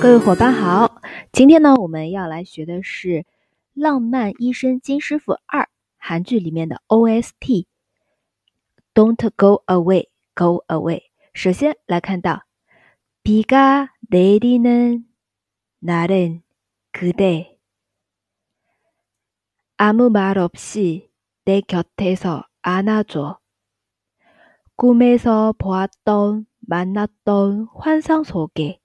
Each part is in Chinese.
各位伙伴好，今天呢我们要来学的是《浪漫医生金师傅二》韩剧里面的 OST。Don't go away, go away。首先来看到비가내리는날은그대아무말없이내곁에서안아줘꿈에서보았던만났던환상속에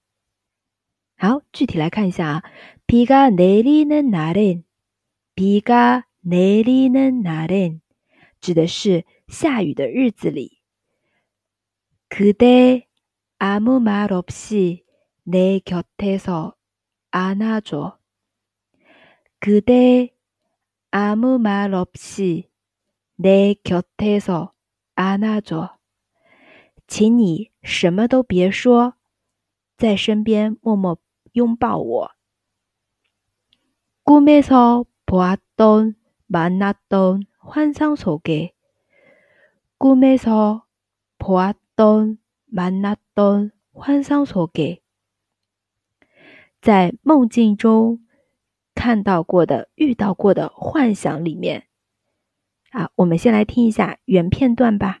好，具体来看一下啊。비가내리는날은비가내리는날은指的是下雨的日子里。그대아무말없이내곁에서안아줘그대아무말없이내곁에서안아 줘， 请你什么都别说，在身边默默。 拥抱我。꿈에서보았던만났던환상속에꿈에서보았던만났던환상속 에， 在梦境中看到过的、遇到过的幻想里面。啊，我们先来听一下原片段吧。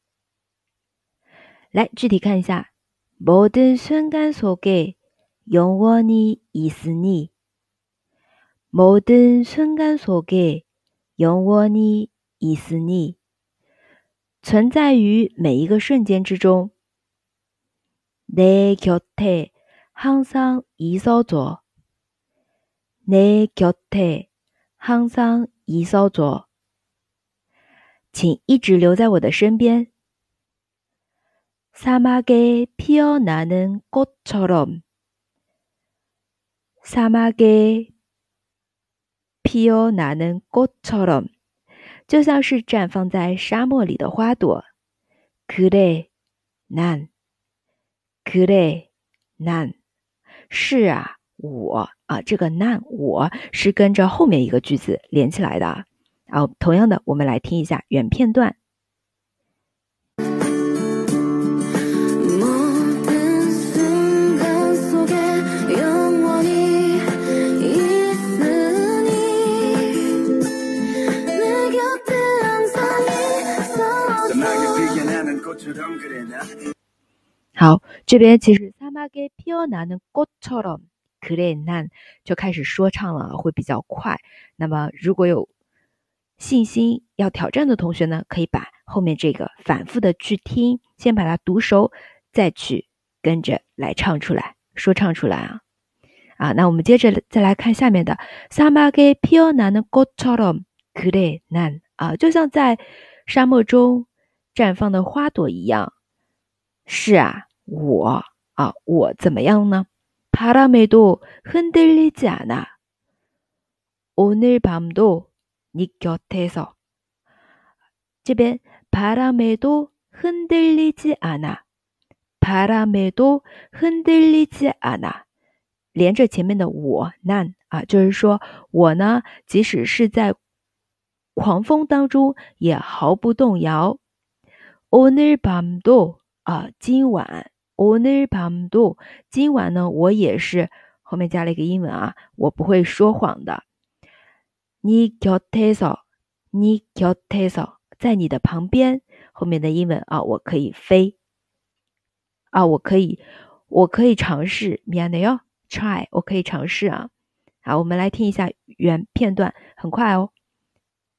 来具体看一下，모든순간속에영원히있으니 모든순간속에영원히있으니存在于每一个瞬间之中。내곁에항상있어줘내곁에항상있어 줘， 请一直留在我的身边。 사막에피어나는꽃처럼사막에皮欧나는꽃처 럼， 就像是绽放在沙漠里的花朵。그래 난， 그래 난， 是啊，我啊，这个난我是跟着后面一个句子连起来的。啊，同样的，我们来听一下原片段。 好，这边其实사막에피어나는꽃처럼그래난就开始说唱了，会比较快。那么如果有信心要挑战的同学呢，可以把后面这个反复的去听，先把它读熟，再去跟着来唱出来，说唱出来啊啊！那我们接着再来看下面的사막에피어나는꽃처럼그래난啊，就像在沙漠中。 绽放的花朵一样，是啊，我啊，我怎么样呢？바람에도흔들리지않아오늘밤도네곁에서这边바람에도흔들리지않아바람에도흔들리지않아连着前面的我难啊，就是说我呢，即使是在狂风当中，也毫不动摇。 오늘밤도啊，今晚。오늘밤 도， 今晚呢，我也是后面加了一个英文啊，我不会说谎的。니곁에 서， 니곁에 서， 在你的旁边。后面的英文啊，我可以飞啊，我可以，我可以尝试。미안해 요。 try，我可以尝试啊。好，我们来听一下原片段，很快哦。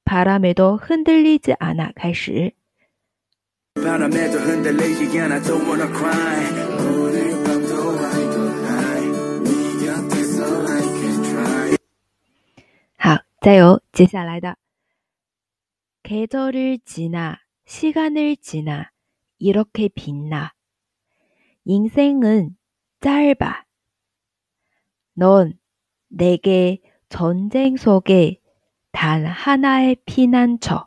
바람에도흔들리지않아开始。 好，再有接下来的。계절을지나시간을지나이렇게빛나인생은짧아넌내게전쟁속에단하나의피난처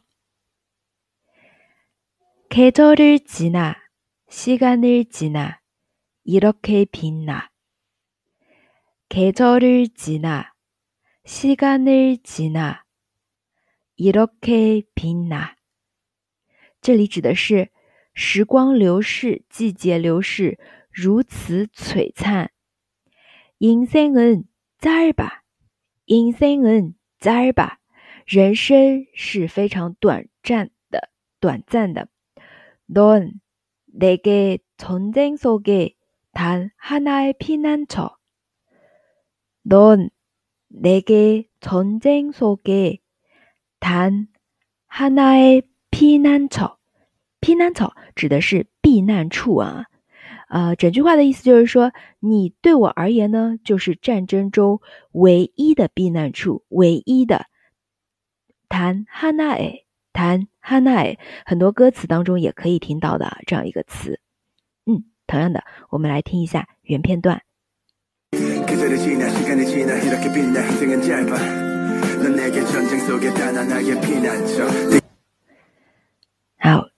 계절을지나시간을지나이렇게빛나계절을지나시간을지나이렇게빛나这里指的是时光流逝，季节流逝，如此璀璨。인생은짧 아， 인생은짧 아， 人生是非常短暂的，短暂的。 넌내게전쟁속에단하나의피난처넌내게전쟁속에단하나의피난처피난처指的是避难处啊，呃，整句话的意思就是说，你对我而言呢，就是战争中唯一的避难处，唯一的。단하나 에， 단하나 에， 很多歌词当中也可以听到的这样一个词。嗯，同样的，我们来听一下原片段。好，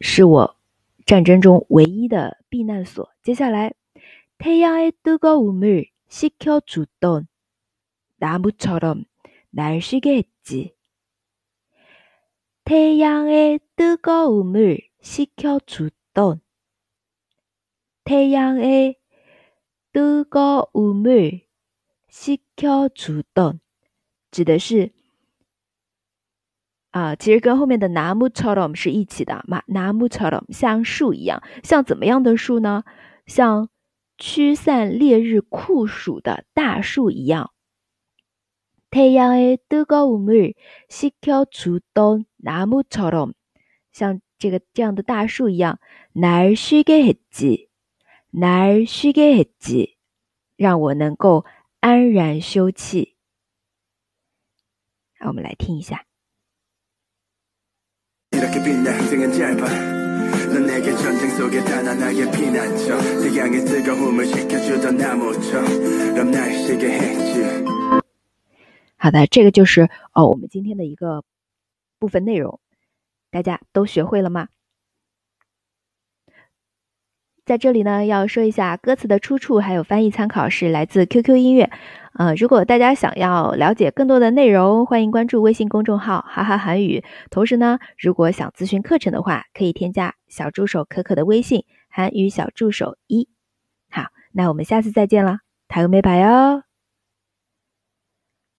是我战争中唯一的避难所。接下来，태양의뜨거움을식혀주던나무처럼날쉬게했지 태양의뜨거움을식혀주던태양의뜨거움을식혀주던指的是。啊，其实跟后面的나무처럼是一起的嘛。나무처럼像树一样，像怎么样的树呢？像驱散烈日酷暑的大树一样。태양의뜨거움을식혀주던 나무처럼像这个这样的大树一样，날쉬게했 지， 날쉬게했 지， 让我能够安然休憩。好，我们来听一下。好的，这个就是哦，我们今天的一个 部分内容，大家都学会了吗？在这里呢，要说一下歌词的出处，还有翻译参考是来自 QQ 音乐。呃，如果大家想要了解更多的内容，欢迎关注微信公众号“哈哈韩语”。同时呢，如果想咨询课程的话，可以添加小助手可可的微信“韩语小助手一”。好，那我们下次再见了，台个美白哦。